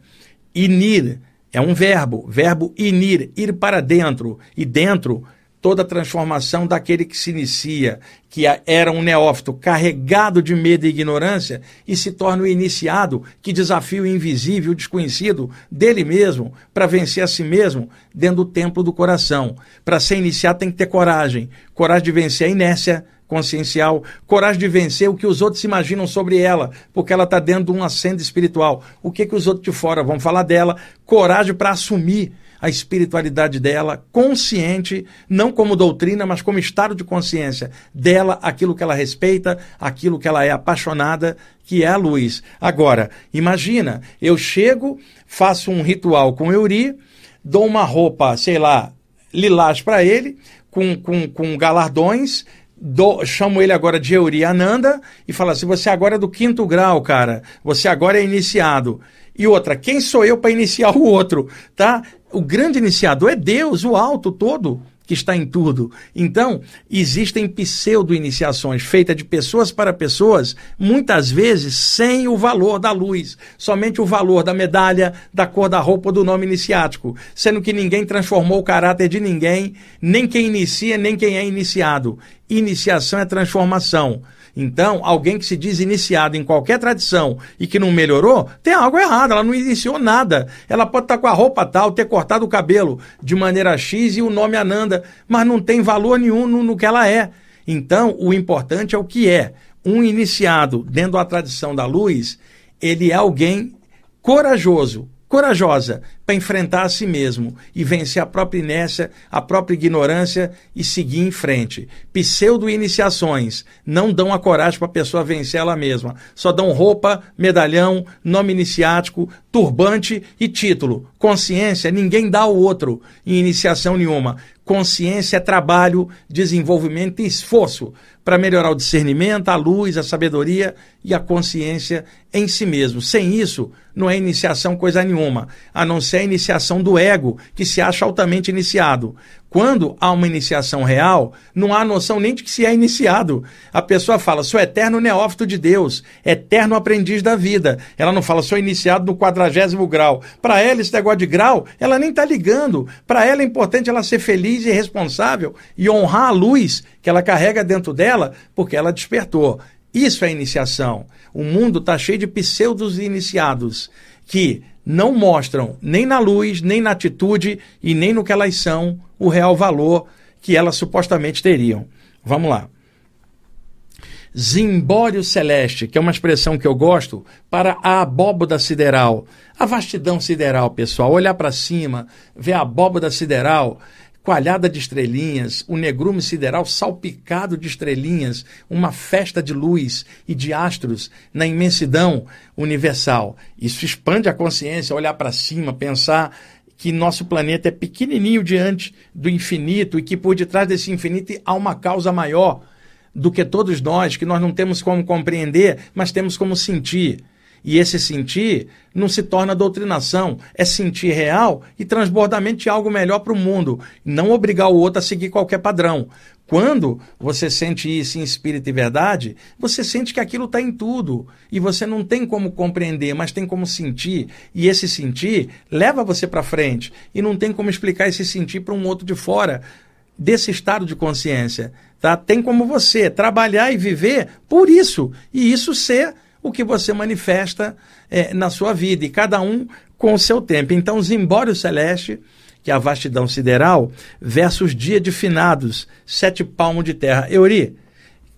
Inir é um verbo, verbo inir, ir para dentro. E dentro toda a transformação daquele que se inicia, que era um neófito carregado de medo e ignorância, e se torna o iniciado que desafia o invisível, o desconhecido dele mesmo, para vencer a si mesmo dentro do templo do coração. Para ser iniciado tem que ter coragem, coragem de vencer a inércia consciencial, coragem de vencer o que os outros imaginam sobre ela, porque ela está dentro de um acendo espiritual. O que, que os outros de fora vão falar dela? Coragem para assumir a espiritualidade dela, consciente, não como doutrina, mas como estado de consciência dela, aquilo que ela respeita, aquilo que ela é apaixonada, que é a luz. Agora, imagina, eu chego, faço um ritual com Euri, dou uma roupa, sei lá, lilás para ele, com, com, com galardões, do, chamo ele agora de Euri Ananda e falo assim: você agora é do quinto grau, cara. Você agora é iniciado. E outra, quem sou eu para iniciar o outro, tá? O grande iniciador é Deus, o alto todo que está em tudo. Então, existem pseudo-iniciações feitas de pessoas para pessoas, muitas vezes sem o valor da luz, somente o valor da medalha, da cor da roupa do nome iniciático, sendo que ninguém transformou o caráter de ninguém, nem quem inicia, nem quem é iniciado. Iniciação é transformação. Então, alguém que se diz iniciado em qualquer tradição e que não melhorou, tem algo errado, ela não iniciou nada. Ela pode estar com a roupa tal, ter cortado o cabelo de maneira X e o nome Ananda, mas não tem valor nenhum no, no que ela é. Então, o importante é o que é. Um iniciado dentro da tradição da luz, ele é alguém corajoso, corajosa para enfrentar a si mesmo e vencer a própria inércia, a própria ignorância e seguir em frente. Pseudo-iniciações não dão a coragem para a pessoa vencer ela mesma. Só dão roupa, medalhão, nome iniciático, turbante e título. Consciência, ninguém dá ao outro em iniciação nenhuma. Consciência é trabalho, desenvolvimento e esforço para melhorar o discernimento, a luz, a sabedoria e a consciência em si mesmo. Sem isso, não é iniciação coisa nenhuma, a não ser a iniciação do ego, que se acha altamente iniciado. Quando há uma iniciação real, não há noção nem de que se é iniciado. A pessoa fala, sou eterno neófito de Deus, eterno aprendiz da vida. Ela não fala, sou iniciado no quadragésimo grau. Para ela, esse negócio de grau, ela nem está ligando. Para ela é importante ela ser feliz e responsável e honrar a luz que ela carrega dentro dela, porque ela despertou. Isso é iniciação. O mundo está cheio de pseudos iniciados que não mostram nem na luz, nem na atitude e nem no que elas são o real valor que elas supostamente teriam. Vamos lá. Zimbório celeste, que é uma expressão que eu gosto, para a abóboda sideral. A vastidão sideral, pessoal. Olhar para cima, ver a abóboda sideral coalhada de estrelinhas, o negrume sideral salpicado de estrelinhas, uma festa de luz e de astros na imensidão universal. Isso expande a consciência, olhar para cima, pensar que nosso planeta é pequenininho diante do infinito e que por detrás desse infinito há uma causa maior do que todos nós, que nós não temos como compreender, mas temos como sentir. E esse sentir não se torna doutrinação, é sentir real e transbordamente algo melhor para o mundo, não obrigar o outro a seguir qualquer padrão. Quando você sente isso em espírito e verdade, você sente que aquilo está em tudo e você não tem como compreender, mas tem como sentir. E esse sentir leva você para frente e não tem como explicar esse sentir para um outro de fora desse estado de consciência. Tá? Tem como você trabalhar e viver por isso e isso ser o que você manifesta é, na sua vida, e cada um com o seu tempo. Então, Zimbório Celeste, que é a vastidão sideral, versus dia de finados, sete palmos de terra. Euri,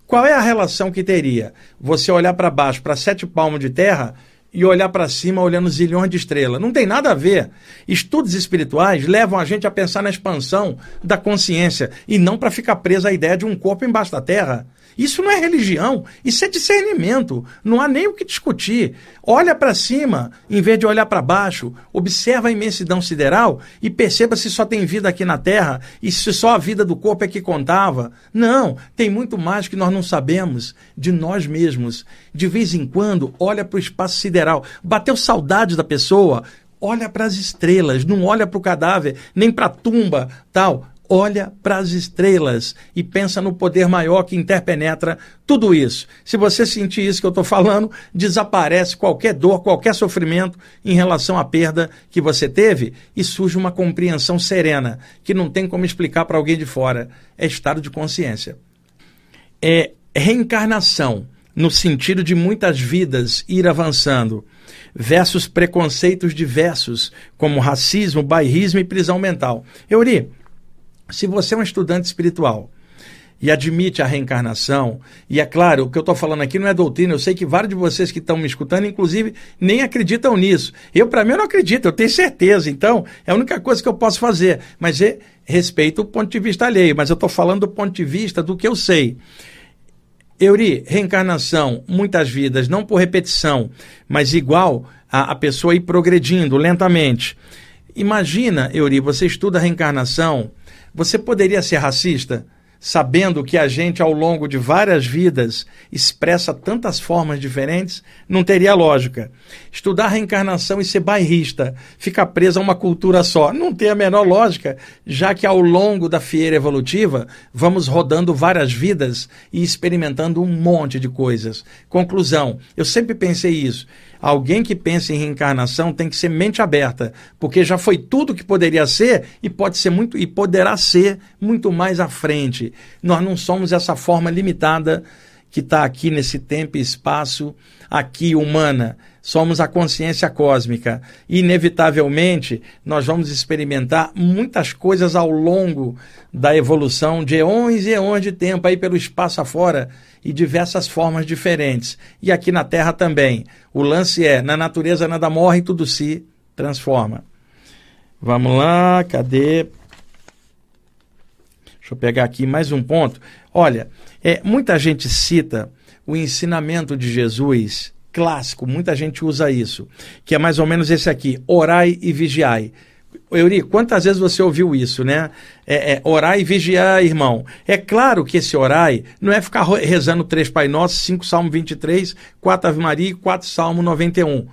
qual é a relação que teria você olhar para baixo, para sete palmos de terra, e olhar para cima olhando zilhões de estrelas. Não tem nada a ver. Estudos espirituais levam a gente a pensar na expansão da consciência e não para ficar preso à ideia de um corpo embaixo da terra. Isso não é religião, isso é discernimento. Não há nem o que discutir. Olha para cima, em vez de olhar para baixo. Observa a imensidão sideral e perceba se só tem vida aqui na Terra e se só a vida do corpo é que contava. Não, tem muito mais que nós não sabemos de nós mesmos. De vez em quando, olha para o espaço sideral. Bateu saudade da pessoa? Olha para as estrelas, não olha para o cadáver, nem para a tumba, tal olha para as estrelas e pensa no poder maior que interpenetra tudo isso. Se você sentir isso que eu estou falando, desaparece qualquer dor, qualquer sofrimento em relação à perda que você teve e surge uma compreensão serena, que não tem como explicar para alguém de fora. É estado de consciência. É reencarnação, no sentido de muitas vidas ir avançando versus preconceitos diversos, como racismo, bairrismo e prisão mental. Euri, se você é um estudante espiritual e admite a reencarnação, e é claro, o que eu estou falando aqui não é doutrina, eu sei que vários de vocês que estão me escutando, inclusive, nem acreditam nisso. Eu, para mim, não acredito, eu tenho certeza, então é a única coisa que eu posso fazer. Mas é, respeito o ponto de vista alheio, mas eu estou falando do ponto de vista do que eu sei. Euri, reencarnação, muitas vidas, não por repetição, mas igual a, a pessoa ir progredindo lentamente. Imagina, Euri, você estuda a reencarnação você poderia ser racista? sabendo que a gente, ao longo de várias vidas, expressa tantas formas diferentes, não teria lógica. Estudar reencarnação e ser bairrista, ficar preso a uma cultura só, não tem a menor lógica, já que ao longo da fieira evolutiva, vamos rodando várias vidas e experimentando um monte de coisas. Conclusão, eu sempre pensei isso. Alguém que pensa em reencarnação tem que ser mente aberta, porque já foi tudo que poderia ser e pode ser muito e poderá ser muito mais à frente. Nós não somos essa forma limitada que está aqui nesse tempo e espaço, aqui humana. Somos a consciência cósmica. Inevitavelmente, nós vamos experimentar muitas coisas ao longo da evolução de eões e eões de tempo aí pelo espaço afora e diversas formas diferentes. E aqui na Terra também. O lance é: na natureza nada morre, tudo se transforma. Vamos lá, cadê? Deixa eu pegar aqui mais um ponto. Olha, é, muita gente cita o ensinamento de Jesus clássico, muita gente usa isso, que é mais ou menos esse aqui: orai e vigiai. Euri, quantas vezes você ouviu isso, né? É, é, e vigiar, irmão. É claro que esse orai não é ficar rezando três Pai Nosso, cinco Salmo 23, quatro Ave Maria e quatro Salmo 91.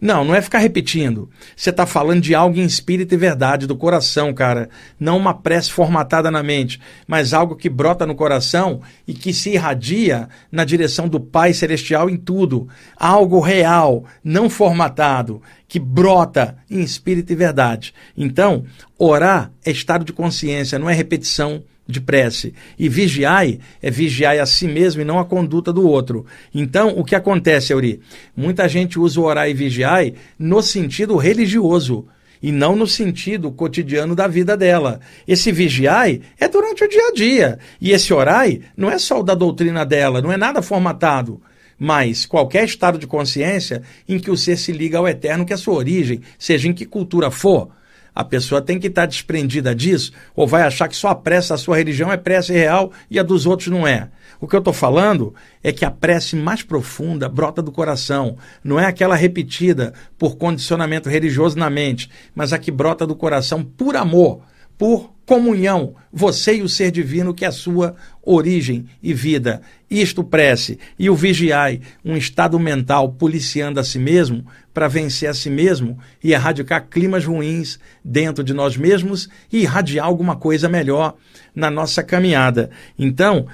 Não, não é ficar repetindo. Você está falando de algo em espírito e verdade, do coração, cara. Não uma prece formatada na mente, mas algo que brota no coração e que se irradia na direção do Pai Celestial em tudo. Algo real, não formatado, que brota em espírito e verdade. Então, orar é estado de consciência, não é repetição de prece. E vigiai é vigiai a si mesmo e não a conduta do outro. Então, o que acontece, Euri? Muita gente usa o orar e vigiai no sentido religioso e não no sentido cotidiano da vida dela. Esse vigiai é durante o dia a dia. E esse orai não é só o da doutrina dela, não é nada formatado. Mas qualquer estado de consciência em que o ser se liga ao eterno, que é a sua origem, seja em que cultura for, a pessoa tem que estar desprendida disso ou vai achar que só a prece da sua religião é prece real e a dos outros não é. O que eu estou falando é que a prece mais profunda brota do coração, não é aquela repetida por condicionamento religioso na mente, mas a que brota do coração por amor, por comunhão, você e o ser divino que é a sua origem e vida. Isto prece e o vigiai, um estado mental policiando a si mesmo para vencer a si mesmo e erradicar climas ruins dentro de nós mesmos e irradiar alguma coisa melhor na nossa caminhada. Então,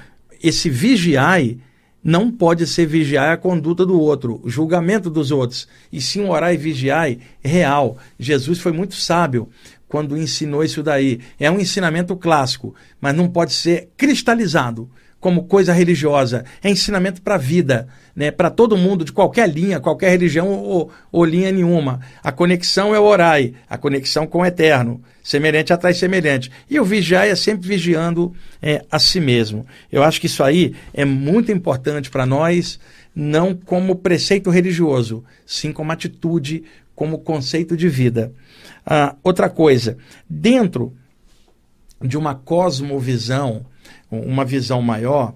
esse vigiai não pode ser vigiar a conduta do outro, o julgamento dos outros, e sim orar e vigiai real. Jesus foi muito sábio quando ensinou isso daí. É um ensinamento clássico, mas não pode ser cristalizado como coisa religiosa. É ensinamento para a vida, né? para todo mundo, de qualquer linha, qualquer religião ou, ou, linha nenhuma. A conexão é o orai, a conexão com o eterno. Semelhante atrai semelhante. E o vigiar é sempre vigiando é, a si mesmo. Eu acho que isso aí é muito importante para nós, não como preceito religioso, sim como atitude, como conceito de vida. Ah, outra coisa, dentro de uma cosmovisão, uma visão maior,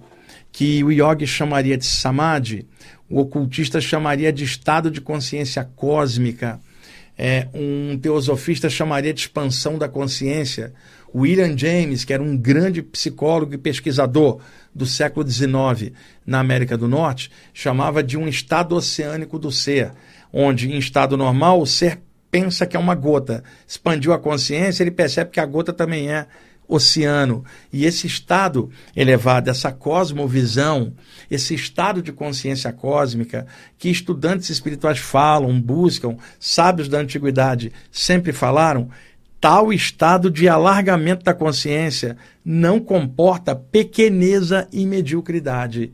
que o yogi chamaria de samadhi, o ocultista chamaria de estado de consciência cósmica, é, um teosofista chamaria de expansão da consciência. William James, que era um grande psicólogo e pesquisador do século XIX na América do Norte, chamava de um estado oceânico do ser, onde em estado normal o ser pensa que é uma gota. Expandiu a consciência, ele percebe que a gota também é oceano. E esse estado elevado, essa cosmovisão, esse estado de consciência cósmica que estudantes espirituais falam, buscam, sábios da antiguidade sempre falaram, tal estado de alargamento da consciência não comporta pequeneza e mediocridade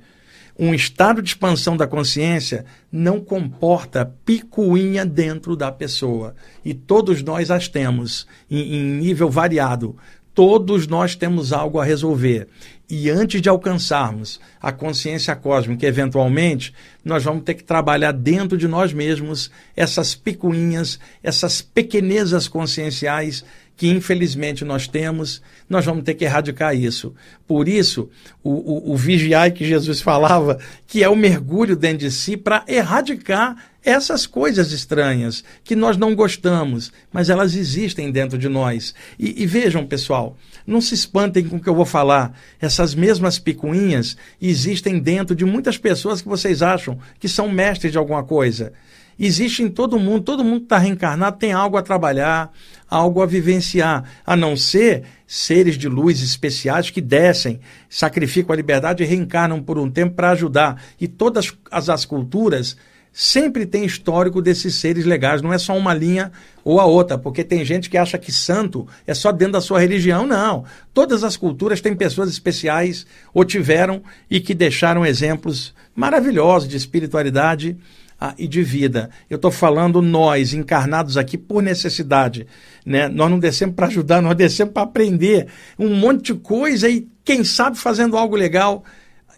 um estado de expansão da consciência não comporta picuinha dentro da pessoa. E todos nós as temos, em, em nível variado. Todos nós temos algo a resolver. E antes de alcançarmos a consciência cósmica, eventualmente, nós vamos ter que trabalhar dentro de nós mesmos essas picuinhas, essas pequenezas conscienciais que infelizmente nós temos, nós vamos ter que erradicar isso. Por isso, o, o, o vigiai que Jesus falava, que é o mergulho dentro de si para erradicar essas coisas estranhas que nós não gostamos, mas elas existem dentro de nós. E, e, vejam, pessoal, não se espantem com o que eu vou falar. Essas mesmas picuinhas existem dentro de muitas pessoas que vocês acham que são mestres de alguma coisa. Existe em todo mundo, todo mundo que está reencarnado tem algo a trabalhar, algo a vivenciar, a não ser seres de luz especiais que descem, sacrificam a liberdade e reencarnam por um tempo para ajudar. E todas as, as culturas sempre tem histórico desses seres legais, não é só uma linha ou a outra, porque tem gente que acha que santo é só dentro da sua religião. Não. Todas as culturas têm pessoas especiais, ou tiveram, e que deixaram exemplos maravilhosos de espiritualidade ah, e de vida. Eu estou falando nós, encarnados aqui por necessidade. Né? Nós não descemos para ajudar, nós descemos para aprender um monte de coisa e, quem sabe, fazendo algo legal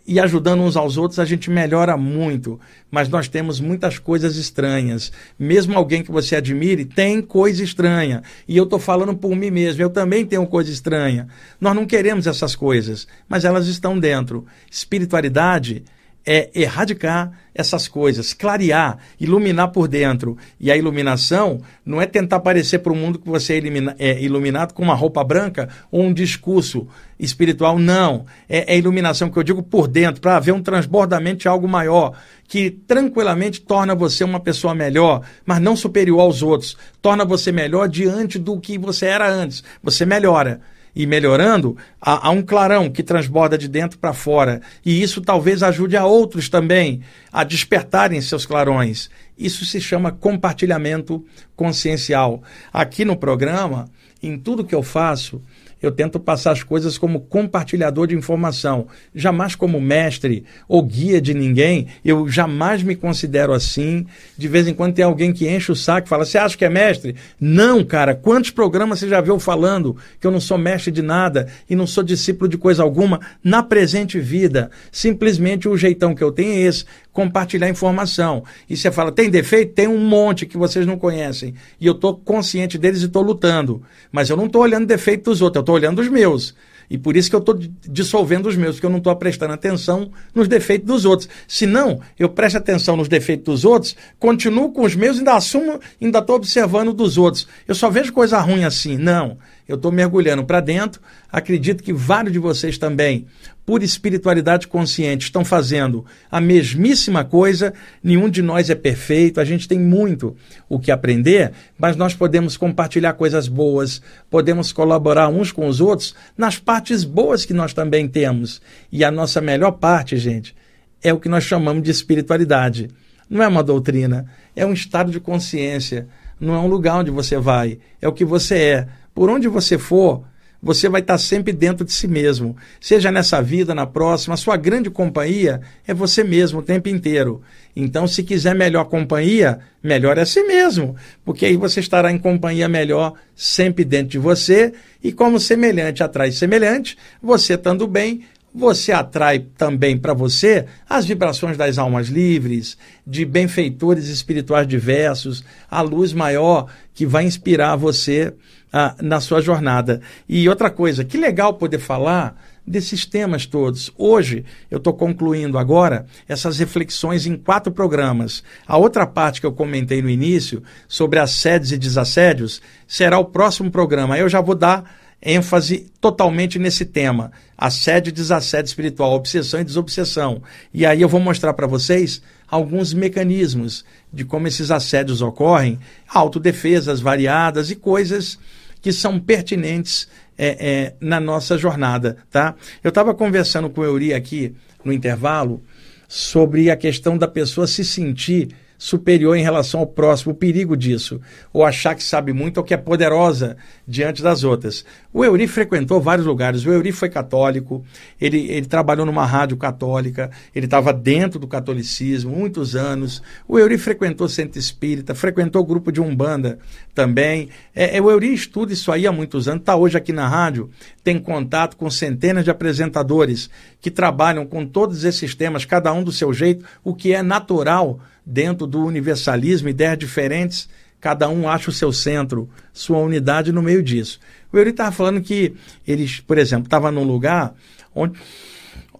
e ajudando uns aos outros, a gente melhora muito. Mas nós temos muitas coisas estranhas. Mesmo alguém que você admire tem coisa estranha. E eu estou falando por mim mesmo, eu também tenho coisa estranha. Nós não queremos essas coisas, mas elas estão dentro. Espiritualidade é erradicar essas coisas, clarear, iluminar por dentro. E a iluminação não é tentar parecer para o mundo que você é, é, iluminado com uma roupa branca ou um discurso espiritual, não. É, é iluminação que eu digo por dentro, para haver um transbordamento de algo maior, que tranquilamente torna você uma pessoa melhor, mas não superior aos outros. Torna você melhor diante do que você era antes. Você melhora e melhorando, há, há um clarão que transborda de dentro para fora. E isso talvez ajude a outros também a despertarem seus clarões. Isso se chama compartilhamento consciencial. Aqui no programa, em tudo que eu faço, eu tento passar as coisas como compartilhador de informação, jamais como mestre ou guia de ninguém. Eu jamais me considero assim. De vez em quando tem alguém que enche o saco e fala: Você acha que é mestre? Não, cara. Quantos programas você já viu falando que eu não sou mestre de nada e não sou discípulo de coisa alguma na presente vida? Simplesmente o jeitão que eu tenho é esse compartilhar informação. E você fala, tem defeito? Tem um monte que vocês não conhecem. E eu estou consciente deles e estou lutando. Mas eu não estou olhando defeito dos outros, eu estou olhando os meus. E por isso que eu estou dissolvendo os meus, porque eu não estou prestando atenção nos defeitos dos outros. Se não, eu presto atenção nos defeitos dos outros, continuo com os meus ainda assumo, ainda estou observando dos outros. Eu só vejo coisa ruim assim. Não. Eu estou mergulhando para dentro. Acredito que vários de vocês também por espiritualidade consciente, estão fazendo a mesmíssima coisa. Nenhum de nós é perfeito, a gente tem muito o que aprender, mas nós podemos compartilhar coisas boas, podemos colaborar uns com os outros nas partes boas que nós também temos. E a nossa melhor parte, gente, é o que nós chamamos de espiritualidade. Não é uma doutrina, é um estado de consciência, não é um lugar onde você vai, é o que você é. Por onde você for, você vai estar sempre dentro de si mesmo. Seja nessa vida, na próxima, a sua grande companhia é você mesmo o tempo inteiro. Então, se quiser melhor companhia, melhor é si mesmo, porque aí você estará em companhia melhor sempre dentro de você, e como semelhante atrai semelhante, você estando bem, você atrai também para você as vibrações das almas livres, de benfeitores espirituais diversos, a luz maior que vai inspirar você ah, na sua jornada. E outra coisa, que legal poder falar desses temas todos. Hoje, eu estou concluindo agora essas reflexões em quatro programas. A outra parte que eu comentei no início, sobre assédios e desassédios, será o próximo programa. Eu já vou dar ênfase totalmente nesse tema: assédio e desassédio espiritual, obsessão e desobsessão. E aí eu vou mostrar para vocês alguns mecanismos de como esses assédios ocorrem, autodefesas variadas e coisas que são pertinentes é, é, na nossa jornada, tá? Eu estava conversando com o Euri aqui no intervalo sobre a questão da pessoa se sentir superior em relação ao próximo, o perigo disso, ou achar que sabe muito ou que é poderosa diante das outras. O Euri frequentou vários lugares, o Euri foi católico, ele, ele trabalhou numa rádio católica, ele estava dentro do catolicismo muitos anos, o Euri frequentou centro espírita, frequentou o grupo de Umbanda também. É, é, o Euri estuda isso aí há muitos anos, está hoje aqui na rádio, tem contato com centenas de apresentadores que trabalham com todos esses temas, cada um do seu jeito, o que é natural dentro do universalismo, ideias diferentes, cada um acha o seu centro, sua unidade no meio disso. O Euri estava falando que eles, por exemplo, estavam num lugar onde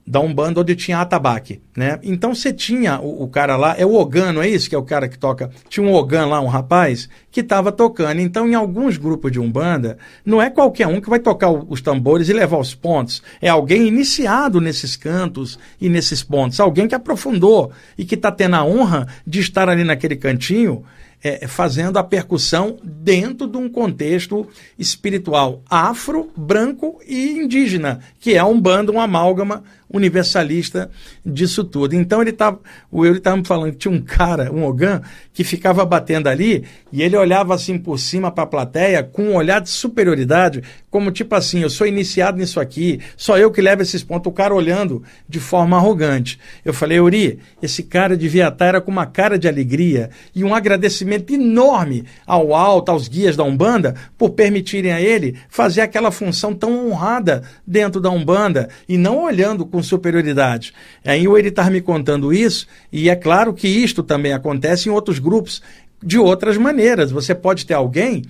da Umbanda onde tinha atabaque, né? Então você tinha o, o, cara lá, é o Ogan, não é isso que é o cara que toca? Tinha um Ogan lá, um rapaz, que estava tocando. Então, em alguns grupos de Umbanda, não é qualquer um que vai tocar os tambores e levar os pontos. É alguém iniciado nesses cantos e nesses pontos, alguém que aprofundou e que está tendo a honra de estar ali naquele cantinho é, fazendo a percussão dentro de um contexto espiritual afro, branco e indígena, que é um bando, um amálgama, universalista disso tudo. Então ele tava, o Eury estava me falando que tinha um cara, um Ogan, que ficava batendo ali e ele olhava assim por cima para a plateia com um olhar de superioridade, como tipo assim, eu sou iniciado nisso aqui, só eu que levo esses pontos, o cara olhando de forma arrogante. Eu falei, Eury, esse cara devia estar era com uma cara de alegria e um agradecimento enorme ao alto, aos guias da Umbanda, por permitirem a ele fazer aquela função tão honrada dentro da Umbanda e não olhando com superioridade. Aí ele estava me contando isso, e é claro que isto também acontece em outros grupos de outras maneiras. Você pode ter alguém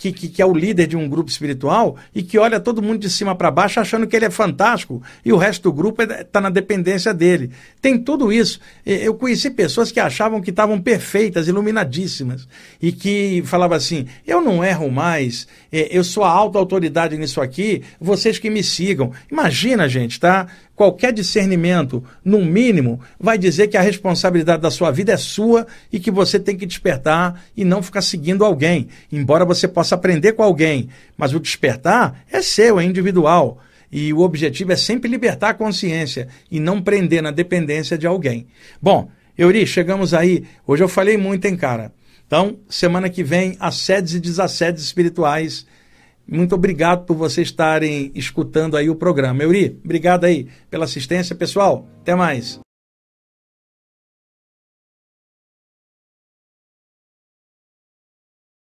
que, que, que, é o líder de um grupo espiritual e que olha todo mundo de cima para baixo achando que ele é fantástico e o resto do grupo está na dependência dele. Tem tudo isso. Eu conheci pessoas que achavam que estavam perfeitas, iluminadíssimas e que falavam assim: eu não erro mais, eu sou a alta autoridade nisso aqui, vocês que me sigam. Imagina, gente, tá? Qualquer discernimento, no mínimo, vai dizer que a responsabilidade da sua vida é sua e que você tem que despertar e não ficar seguindo alguém. Embora você possa aprender com alguém, mas o despertar é seu, é individual. E o objetivo é sempre libertar a consciência e não prender na dependência de alguém. Bom, Euri, chegamos aí. Hoje eu falei muito, hein, cara? Então, semana que vem, assédios e desassédios espirituais muito obrigado por vocês estarem escutando aí o programa. Euri, obrigado aí pela assistência, pessoal. Até mais.